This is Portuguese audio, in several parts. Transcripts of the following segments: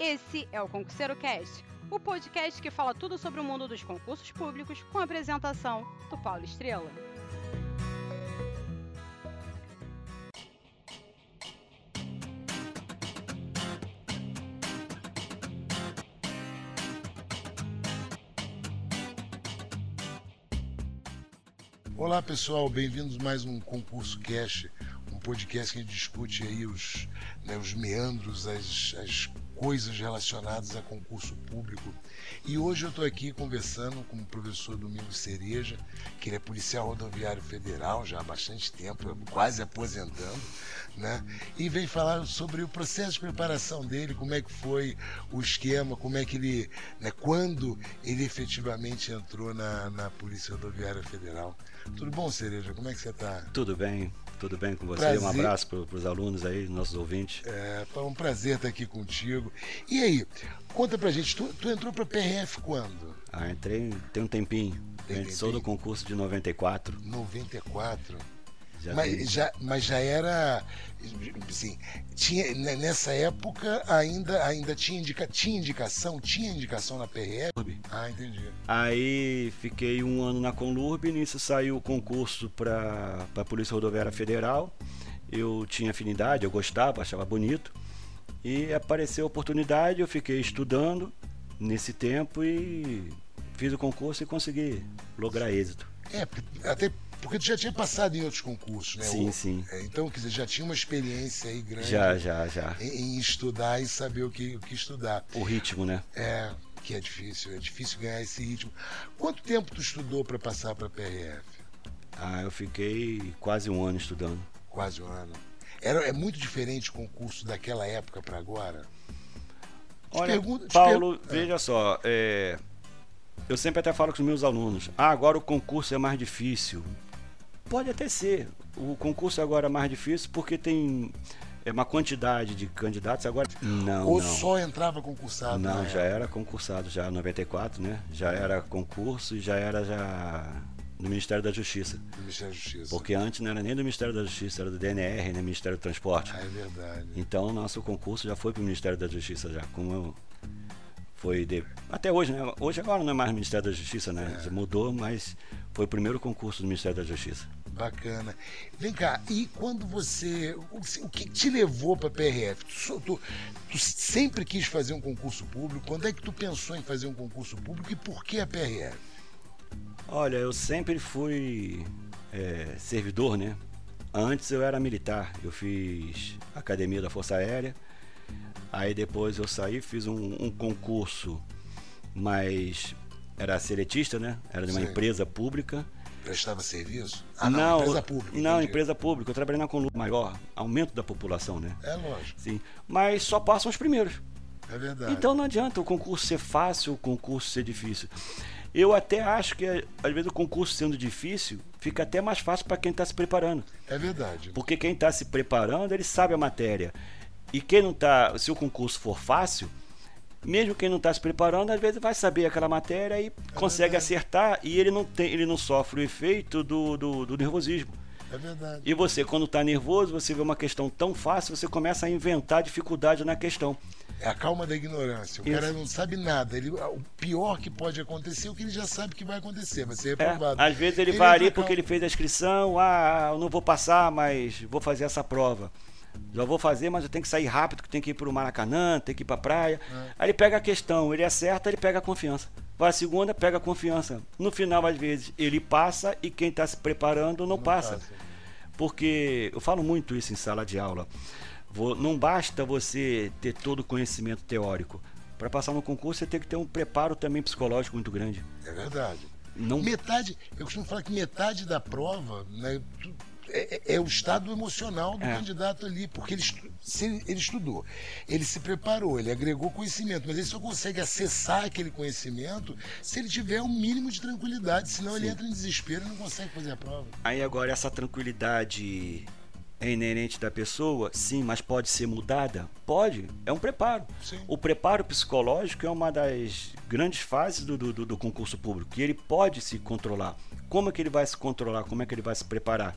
Esse é o Concurseiro Cast, o podcast que fala tudo sobre o mundo dos concursos públicos com a apresentação do Paulo Estrela. Olá pessoal, bem-vindos mais um Concurso Cash, um podcast que a gente discute aí os, né, os meandros, as, as coisas relacionadas a concurso público. E hoje eu estou aqui conversando com o professor Domingos Cereja, que ele é policial rodoviário federal já há bastante tempo, quase aposentando, né? E vem falar sobre o processo de preparação dele, como é que foi o esquema, como é que ele, né, quando ele efetivamente entrou na, na Polícia Rodoviária Federal. Tudo bom, Cereja? Como é que você está? Tudo bem, tudo bem com você. Prazer. Um abraço para os alunos aí, nossos ouvintes. É, foi um prazer estar aqui contigo. E aí, conta pra gente, tu, tu entrou pra PRF quando? Ah, entrei tem um tempinho. Tem sou do concurso de 94. 94. Já mas, já, mas já era. Assim, tinha, ne- nessa época ainda, ainda tinha, indica, tinha indicação? Tinha indicação na PRF? Ah, entendi. Aí fiquei um ano na Conlurb, nisso saiu o concurso para a Polícia Rodoviária Federal. Eu tinha afinidade, eu gostava, achava bonito. E apareceu a oportunidade, eu fiquei estudando nesse tempo e fiz o concurso e consegui lograr êxito. É, até porque tu já tinha passado em outros concursos, né? Sim, sim. é, então, quer dizer, já tinha uma experiência aí grande Já, já, já. Em, em estudar e saber o que, o que estudar. O ritmo, né? É, que é difícil, é difícil ganhar esse ritmo. Quanto tempo tu estudou para passar para PRF? Ah, eu fiquei quase um ano estudando. Quase um ano. Era, é muito diferente o concurso daquela época para agora? Te Olha, pergunto- Paulo, per- veja só, é, eu sempre até falo com os meus alunos, ah, agora o concurso é mais difícil. Pode até ser, o concurso agora é mais difícil porque tem é, uma quantidade de candidatos agora. Não, Ou não. só entrava concursado? Não, na já era concursado já, 94, né? Já era concurso e já era já no Ministério da Justiça. Do Ministério da Justiça. Porque antes não era nem do Ministério da Justiça, era do DNR, né? Ministério do Transporte. Ah, é verdade. Então o nosso concurso já foi para o Ministério da Justiça já, como eu- foi de, até hoje, né? Hoje agora não é mais Ministério da Justiça, né? É. Mudou, mas foi o primeiro concurso do Ministério da Justiça. Bacana. Vem cá, e quando você. O, que te levou para PRF? Tu, tu- tu sempre quis fazer um concurso público? Quando é que tu pensou em fazer um concurso público e por que a PRF? Olha, eu sempre fui é, servidor, né? Antes eu era militar, eu fiz academia da Força Aérea, aí depois eu saí, fiz um, um concurso, mas era seletista, né? Era de uma Sim. empresa pública. Prestava serviço? não, empresa pública. Não, entendi. empresa pública. Eu trabalhei na Conlu maior, aumento da população, né? É lógico, Sim. Mas só passam os primeiros. é verdade. Então não adianta o concurso ser fácil, o concurso ser difícil. Eu até acho que às vezes o concurso sendo difícil fica até mais fácil para quem está se preparando. É verdade. Porque quem está se preparando, ele sabe a matéria. E quem não está, se o concurso for fácil, mesmo quem não está se preparando, às vezes vai saber aquela matéria e consegue verdade. acertar e ele não, tem, ele não sofre o efeito do, do, do nervosismo. É verdade. E você, quando está nervoso, você vê uma questão tão fácil, você começa a inventar dificuldade na questão. É a calma da ignorância. O Isso. cara não sabe nada. Ele, o pior que pode acontecer é o que ele já sabe que vai acontecer. Vai ser É, reprovado. às vezes ele, Ele vai ali porque ele fez a inscrição, ah, eu não vou passar, mas vou fazer essa prova. Já vou fazer, mas eu tenho que sair rápido, que tem que ir para o Maracanã, tem que ir para a praia. É. Aí ele pega a questão, ele acerta, ele pega a confiança. Vai a segunda, pega a confiança. No final, às vezes, ele passa e quem está se preparando não, passa. Porque eu falo muito isso em sala de aula. Vo- Não basta você ter todo o conhecimento teórico. Para passar no concurso, você tem que ter um preparo também psicológico muito grande. É verdade. Não Metade, eu costumo falar que metade da prova né, é, é- é o estado emocional do É. candidato ali, porque ele, se ele, ele estudou, ele se preparou, ele agregou conhecimento, mas ele só consegue acessar aquele conhecimento se ele tiver um mínimo de tranquilidade, senão ele Sim. entra em desespero e não consegue fazer a prova. Aí agora essa tranquilidade é inerente da pessoa? Sim, mas pode ser mudada? Pode, é um preparo. Sim. O preparo psicológico é uma das grandes fases do, do, do concurso público, que ele pode se controlar. Como é que ele vai se controlar? Como é que ele vai se preparar?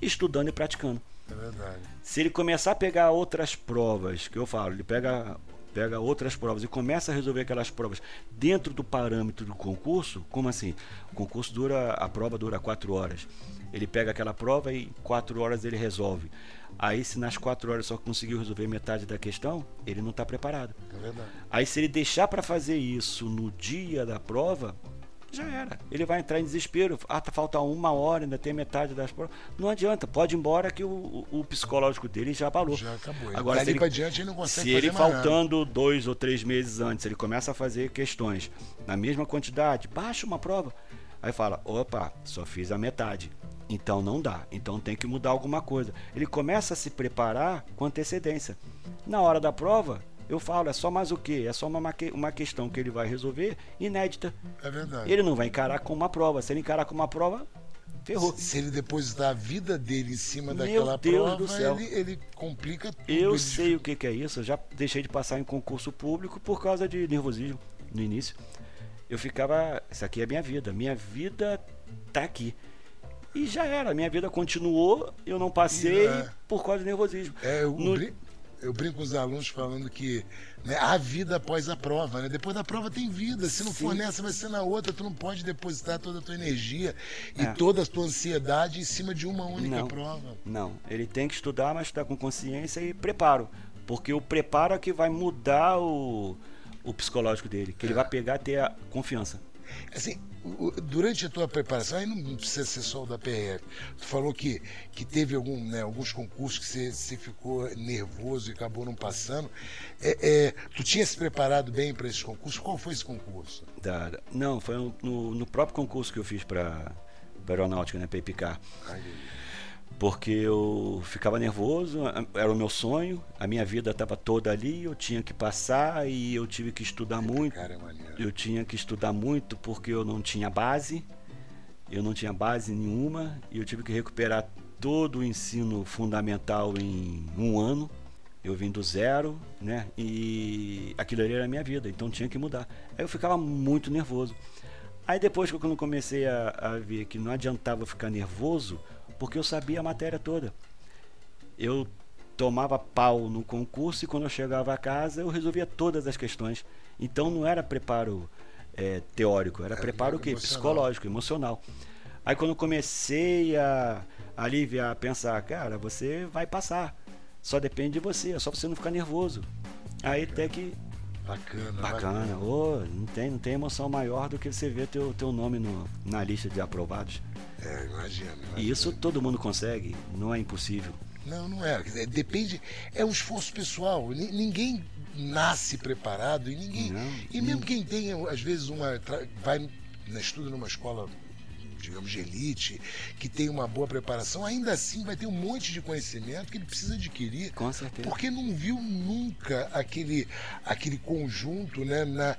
Estudando e praticando. É verdade. Se ele começar a pegar outras provas, que eu falo, ele pega pega outras provas e começa a resolver aquelas provas dentro do parâmetro do concurso, como assim? O concurso dura, a prova dura quatro horas. Ele pega aquela prova e em quatro horas ele resolve. Aí, se nas quatro horas só conseguiu resolver metade da questão, ele não está preparado. É verdade. Aí, se ele deixar para fazer isso no dia da prova, já era. Ele vai entrar em desespero. Ah, tá falta uma hora, ainda tem metade das provas. Não adianta, pode ir embora que o, o psicológico dele já abalou. Já acabou. Agora, se ele, pra diante ele não consegue se ele faltando dois ou três meses antes, ele começa a fazer questões na mesma quantidade, baixa uma prova. Aí fala: opa, só fiz a metade. Então não dá. Então tem que mudar alguma coisa. Ele começa a se preparar com antecedência. Na hora da prova, eu falo, é só mais o quê? É só uma, uma questão que ele vai resolver inédita. É verdade. Ele não vai encarar como uma prova. Se ele encarar como uma prova, ferrou. Se- ele depositar a vida dele em cima Meu daquela Deus prova, do céu. Ele, ele complica tudo. Eu sei o que, que é isso. Eu já deixei de passar em concurso público por causa de nervosismo no início. Eu ficava. Isso aqui é minha vida. Minha vida tá aqui. E já era. Minha vida continuou. Eu não passei É. por causa do nervosismo. É, eu, No- eu brinco com os alunos falando que né, há vida após a prova, né? Depois da prova tem vida. Se não for Sim. nessa, vai ser na outra. Tu não pode depositar toda a tua energia e É. toda a tua ansiedade em cima de uma única Não. prova. Não. Ele tem que estudar, mas está com consciência e preparo. Porque o preparo é que vai mudar o, o psicológico dele. Que ele vai pegar e ter a confiança. Assim, durante a tua preparação, aí não precisa ser só o da PRF, tu falou que, que teve algum, né, alguns concursos que você, você ficou nervoso e acabou não passando. É, é, tu tinha se preparado bem para esses concursos? Qual foi esse concurso? Da- não, foi no, no próprio concurso que eu fiz para aeronáutica, né, para IPCAR. Ai, Porque eu ficava nervoso, era o meu sonho, a minha vida estava toda ali, eu tinha que passar e eu tive que estudar muito. cara, é. Eu tinha que estudar muito porque eu não tinha base, eu não tinha base nenhuma e eu tive que recuperar todo o ensino fundamental em um ano. Eu vim do zero, né? E aquilo ali era a minha vida, então tinha que mudar. Aí eu ficava muito nervoso. Aí depois que eu comecei a, a ver que não adiantava ficar nervoso, porque eu sabia a matéria toda. Eu tomava pau no concurso e quando eu chegava a casa eu resolvia todas as questões. Então não era preparo eh, teórico, era preparo o quê? emocional. Psicológico, emocional. Aí quando eu comecei a aliviar, a pensar, cara, você vai passar. Só depende de você, é só você não ficar nervoso. Aí até que Bacana, bacana, ô, não tem, não tem emoção maior do que você ver teu, teu nome no- na lista de aprovados. É, imagina. imagina. E isso todo mundo consegue, não é impossível. Não, não é. Depende. É um esforço pessoal. Ni- Ninguém nasce preparado e ninguém. Não, e mesmo quem tem, às vezes, uma. vai estuda numa escola, digamos, de elite, que tem uma boa preparação, ainda assim vai ter um monte de conhecimento que ele precisa adquirir. Com certeza. Porque não viu nunca aquele, aquele conjunto né, na,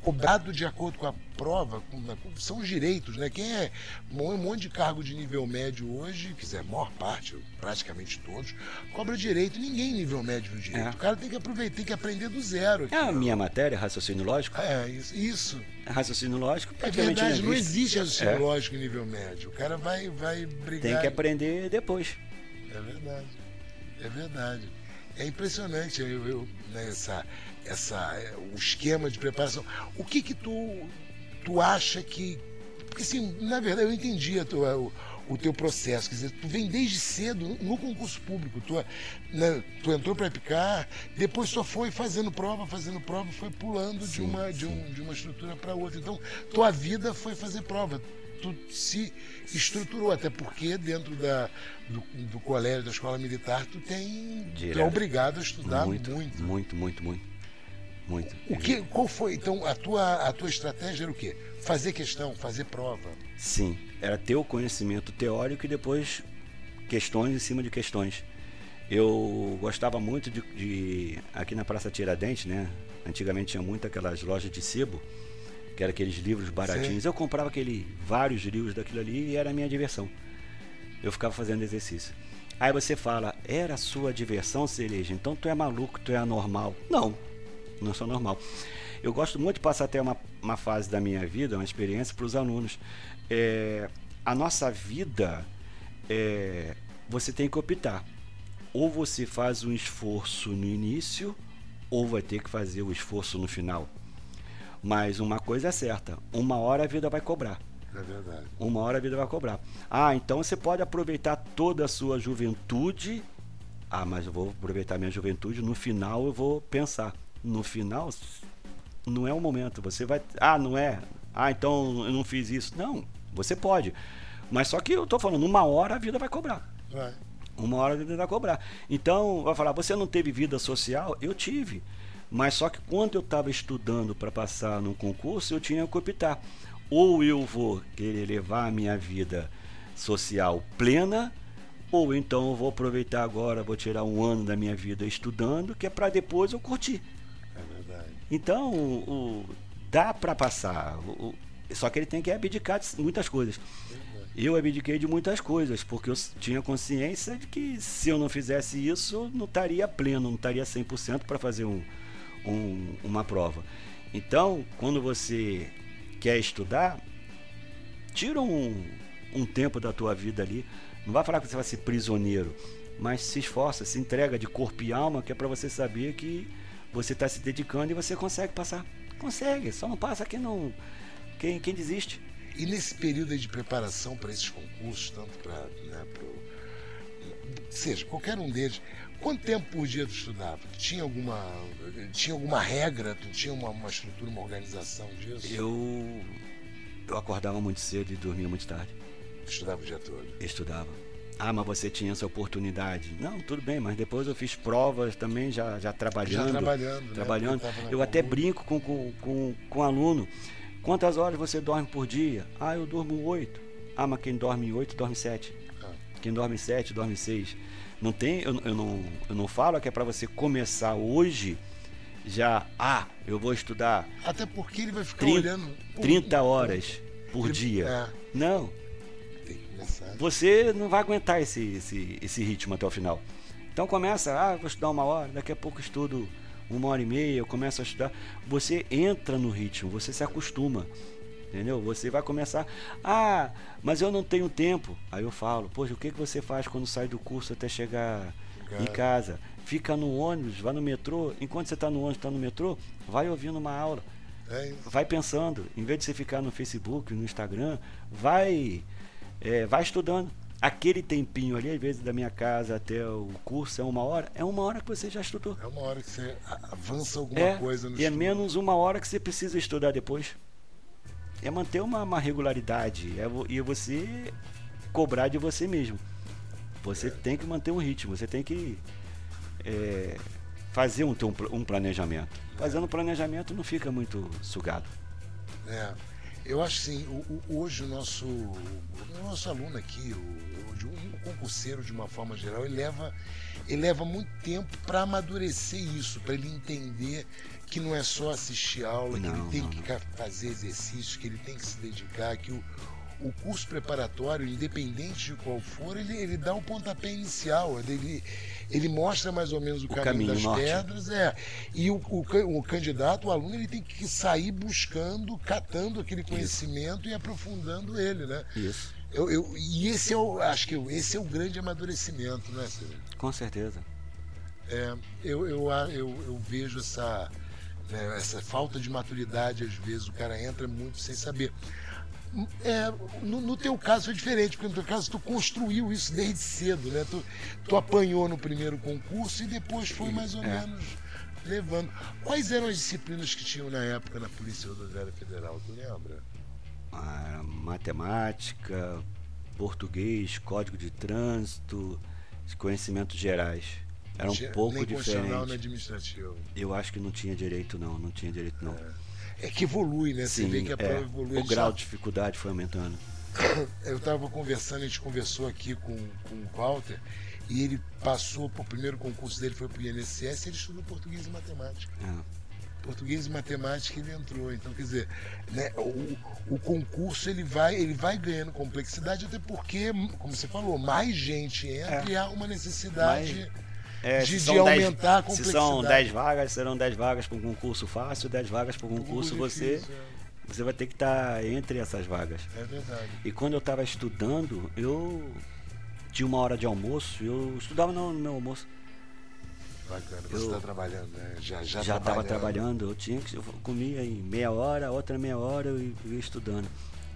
cobrado de acordo com a prova, com- na- são os direitos, né? Quem é um monte de cargo de nível médio hoje, quiser, a maior parte, praticamente todos, cobra direito, ninguém nível médio direito. É. O cara tem que aproveitar, tem que aprender do zero. É a minha matéria, raciocínio lógico. É, isso. isso. Raciocínio lógico É verdade, não existe. raciocínio É. lógico em nível médio. O cara vai, vai brigar. Tem que aprender depois. É verdade. É verdade. É impressionante eu, eu, né, essa, é, o esquema de preparação. O que que tu, tu acha que... Porque assim, na verdade eu entendi a tua, o, o teu processo. Quer dizer, tu vem desde cedo no, concurso público. Tu, né, tu entrou para picar, depois só foi fazendo prova, fazendo prova, foi pulando de, Sim, uma, de, um, de uma estrutura para outra. Então, tua vida foi fazer prova. Tu se estruturou, até porque dentro da, do, do colégio, da escola militar, tu tem. Tu é obrigado a estudar muito, muito. muito, muito, muito, muito. O que, qual foi, então, a tua, a tua estratégia era o quê? Fazer questão, fazer prova. Sim, era ter o conhecimento teórico e depois questões em cima de questões. Eu gostava muito de, de- aqui na Praça Tiradentes, né? Antigamente tinha muito aquelas lojas de sebo, que eram aqueles livros baratinhos. Eu comprava aquele vários livros daquilo ali e era a minha diversão. Eu ficava fazendo exercício. Aí você fala, era a sua diversão, cereja, então tu é maluco, tu é anormal. Não, não sou normal. Eu gosto muito de passar até uma, uma fase da minha vida, uma experiência para os alunos. É, a nossa vida, é, você tem que optar. Ou você faz um esforço no início, ou vai ter que fazer o esforço no final. Mas uma coisa é certa, uma hora a vida vai cobrar. É verdade. Uma hora a vida vai cobrar. Ah, então você pode aproveitar toda a sua juventude. Ah, mas eu vou aproveitar minha juventude, no final eu vou pensar. No final, não é o momento. Você vai. Ah, não é. Ah, então eu não fiz isso. Não, você pode. Mas só que eu tô falando, uma hora a vida vai cobrar. Vai. Uma hora a vida vai cobrar. Então, vai falar, você não teve vida social? Eu tive. Mas só que quando eu estava estudando para passar no concurso, eu tinha que optar. Ou eu vou querer levar a minha vida social plena, ou então eu vou aproveitar agora, vou tirar um ano da minha vida estudando, que é para depois eu curtir. Verdade. Então, o, o- dá para passar. O- só que ele tem que abdicar de muitas coisas. Eu abdiquei de muitas coisas, porque eu tinha consciência de que se eu não fizesse isso, eu não estaria pleno, não estaria 100% para fazer um, um- uma prova. Então, quando você quer estudar, tira um, um tempo da tua vida ali. Não vai falar que você vai ser prisioneiro, mas se esforça, se entrega de corpo e alma, que é para você saber que você está se dedicando e você consegue passar. Consegue, só não passa quem não. Quem, quem desiste. E nesse período de preparação para esses concursos, tanto para. Né, pro- seja, qualquer um deles, quanto tempo por dia tu estudava? Tu tinha alguma. Tinha alguma regra? Tu tinha uma, uma estrutura, uma organização disso? Eu. Eu acordava muito cedo e dormia muito tarde. Tu estudava o dia todo. estudava. Ah, mas você tinha essa oportunidade. Não, tudo bem, mas depois eu fiz provas também, já, já trabalhando. Já trabalhando, né? trabalhando. Na Eu até brinco com, com, com, com aluno. Quantas horas você dorme por dia? Ah, eu durmo oito. Ah, mas quem dorme oito, dorme sete. Ah. Quem dorme sete, dorme seis. Não tem, eu, eu não, eu não falo que é para você começar hoje já, ah, eu vou estudar Até porque ele vai ficar 30, olhando. pô, 30 horas por ele- dia. É, Não, tem que começar. você não vai aguentar esse, esse, esse ritmo até o final. Então começa, ah, vou estudar uma hora, daqui a pouco estudo uma hora e meia, eu começo a estudar. Você entra no ritmo, você se acostuma. Entendeu? Você vai começar, ah, mas eu não tenho tempo. Aí eu falo, poxa, o que, que você faz quando sai do curso até chegar em casa? Fica no ônibus, vai no metrô. Enquanto você está no ônibus, está no metrô, vai ouvindo uma aula É vai pensando, em vez de você ficar no Facebook, no Instagram, vai, é, vai estudando. Aquele tempinho ali, às vezes da minha casa até o curso é uma hora, é uma hora que você já estudou. É uma hora que você avança alguma É, coisa no e é estudo. menos uma hora que você precisa estudar depois. É manter uma, uma regularidade, é, e você cobrar de você mesmo. Você tem que manter um ritmo, você tem que é, fazer um, um planejamento. Fazendo planejamento não fica muito sugado. É. Eu acho assim, o- o- hoje o nosso, o nosso aluno aqui, o, o, concurseiro de uma forma geral, ele leva, ele leva muito tempo para amadurecer isso, para ele entender que não é só assistir aula, que Não, ele tem não, que não. fazer exercício, que ele tem que se dedicar, que o, o curso preparatório, independente de qual for, ele, ele dá o pontapé inicial, ele, ele mostra mais ou menos o, caminho, caminho, das norte. pedras, é. E o, o, o candidato, o aluno, ele tem que sair buscando, catando aquele conhecimento e aprofundando ele, né? Isso, Eu, eu- e esse é o, acho que esse é o grande amadurecimento, né, Silvio? com certeza. É, eu, eu, eu, eu vejo essa, né, essa falta de maturidade, às vezes, o cara entra muito sem saber. É, no, no teu caso foi diferente, porque no teu caso tu construiu isso desde cedo, né? Tu, tu apanhou no primeiro concurso e depois foi mais ou É. menos levando. Quais eram as disciplinas que tinham na época na Polícia Rodoviária Federal, tu lembra? Ah, matemática, português, código de trânsito, conhecimentos gerais. Era um Tinha- pouco diferente. administrativo. Eu acho que não tinha direito não, não tinha direito não. É que evolui, né? Você Sim, vê que a prova é, evolui. o grau tava- de dificuldade foi aumentando. Eu estava conversando, a gente conversou aqui com, com o Walter, e ele passou, o primeiro concurso dele foi para o INSS, ele estudou português e matemática. É. Português e matemática ele entrou. Então, quer dizer, né, o, o concurso ele vai, ele vai ganhando complexidade, até porque, como você falou, mais gente entra É. e há uma necessidade. Mais- É, De- de são dez- aumentar a Se são complexidade. 10 vagas, serão 10 vagas para um concurso fácil, 10 vagas para um concurso, você, difícil, você vai ter que estar entre essas vagas. É, é verdade. E quando eu estava estudando, eu tinha uma hora de almoço, eu estudava no, meu almoço. Bacana. Você está trabalhando, né? Já já estava trabalhando. Eu tinha que eu comia em meia hora, outra meia hora eu ia estudando.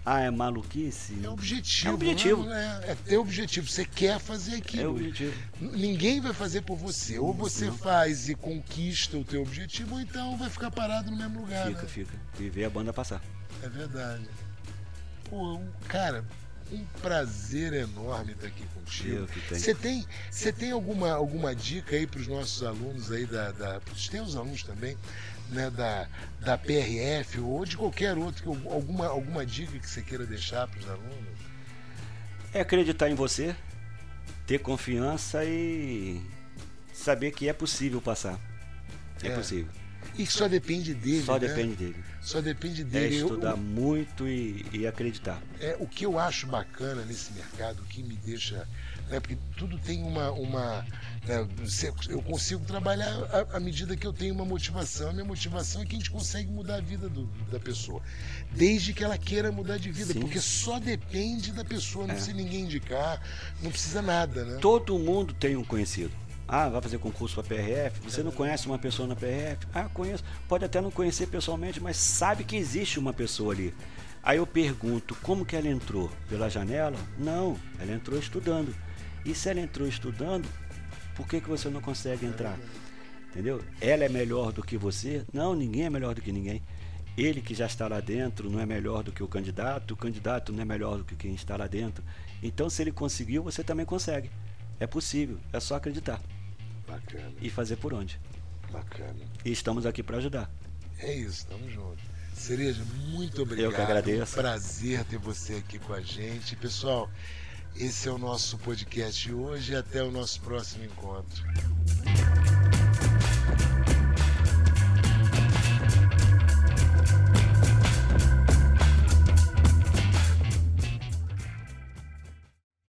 Ah, é maluquice? É objetivo. É objetivo. Né? É, é ter objetivo. Você quer fazer aquilo. É objetivo. Ninguém vai fazer por você. Ou você faz e conquista o teu objetivo, ou então vai ficar parado no mesmo lugar. Fica, né? fica. E ver a banda passar. É verdade. Pô, cara, um prazer enorme estar aqui contigo. Você tem, você tem alguma, alguma dica aí para os nossos alunos aí da, da para os teus alunos também, né, da, da PRF ou de qualquer outro, alguma, alguma dica que você queira deixar para os alunos? É acreditar em você, ter confiança e saber que é possível passar. É, é. possível. E só depende dele. Só né? depende dele. Só depende dele. É estudar eu, muito e, e, acreditar. É, o que eu acho bacana nesse mercado, o que me deixa. Né, porque tudo tem uma. uma né, eu consigo trabalhar à, medida que eu tenho uma motivação. A minha motivação é que a gente consegue mudar a vida do, da pessoa. Desde que ela queira mudar de vida. Sim. Porque só depende da pessoa. Não é. precisa ninguém indicar, não precisa nada. Né? Todo mundo tem um conhecido. Ah, vai fazer concurso para PRF? Você não conhece uma pessoa na PRF? Ah, conheço. Pode até não conhecer pessoalmente, mas sabe que existe uma pessoa ali. Aí eu pergunto, como que ela entrou? Pela janela? Não, ela entrou estudando. E se ela entrou estudando, por que, que você não consegue entrar? Entendeu? Ela é melhor do que você? Não, ninguém é melhor do que ninguém. Ele que já está lá dentro não é melhor do que o candidato, o candidato não é melhor do que quem está lá dentro. Então, se ele conseguiu, você também consegue. É possível, é só acreditar. Bacana. E fazer por onde. Bacana. E estamos aqui para ajudar. É isso, estamos juntos. Cereja, muito obrigado. Eu que agradeço. É um prazer ter você aqui com a gente. Pessoal, esse é o nosso podcast de hoje. Até o nosso próximo encontro.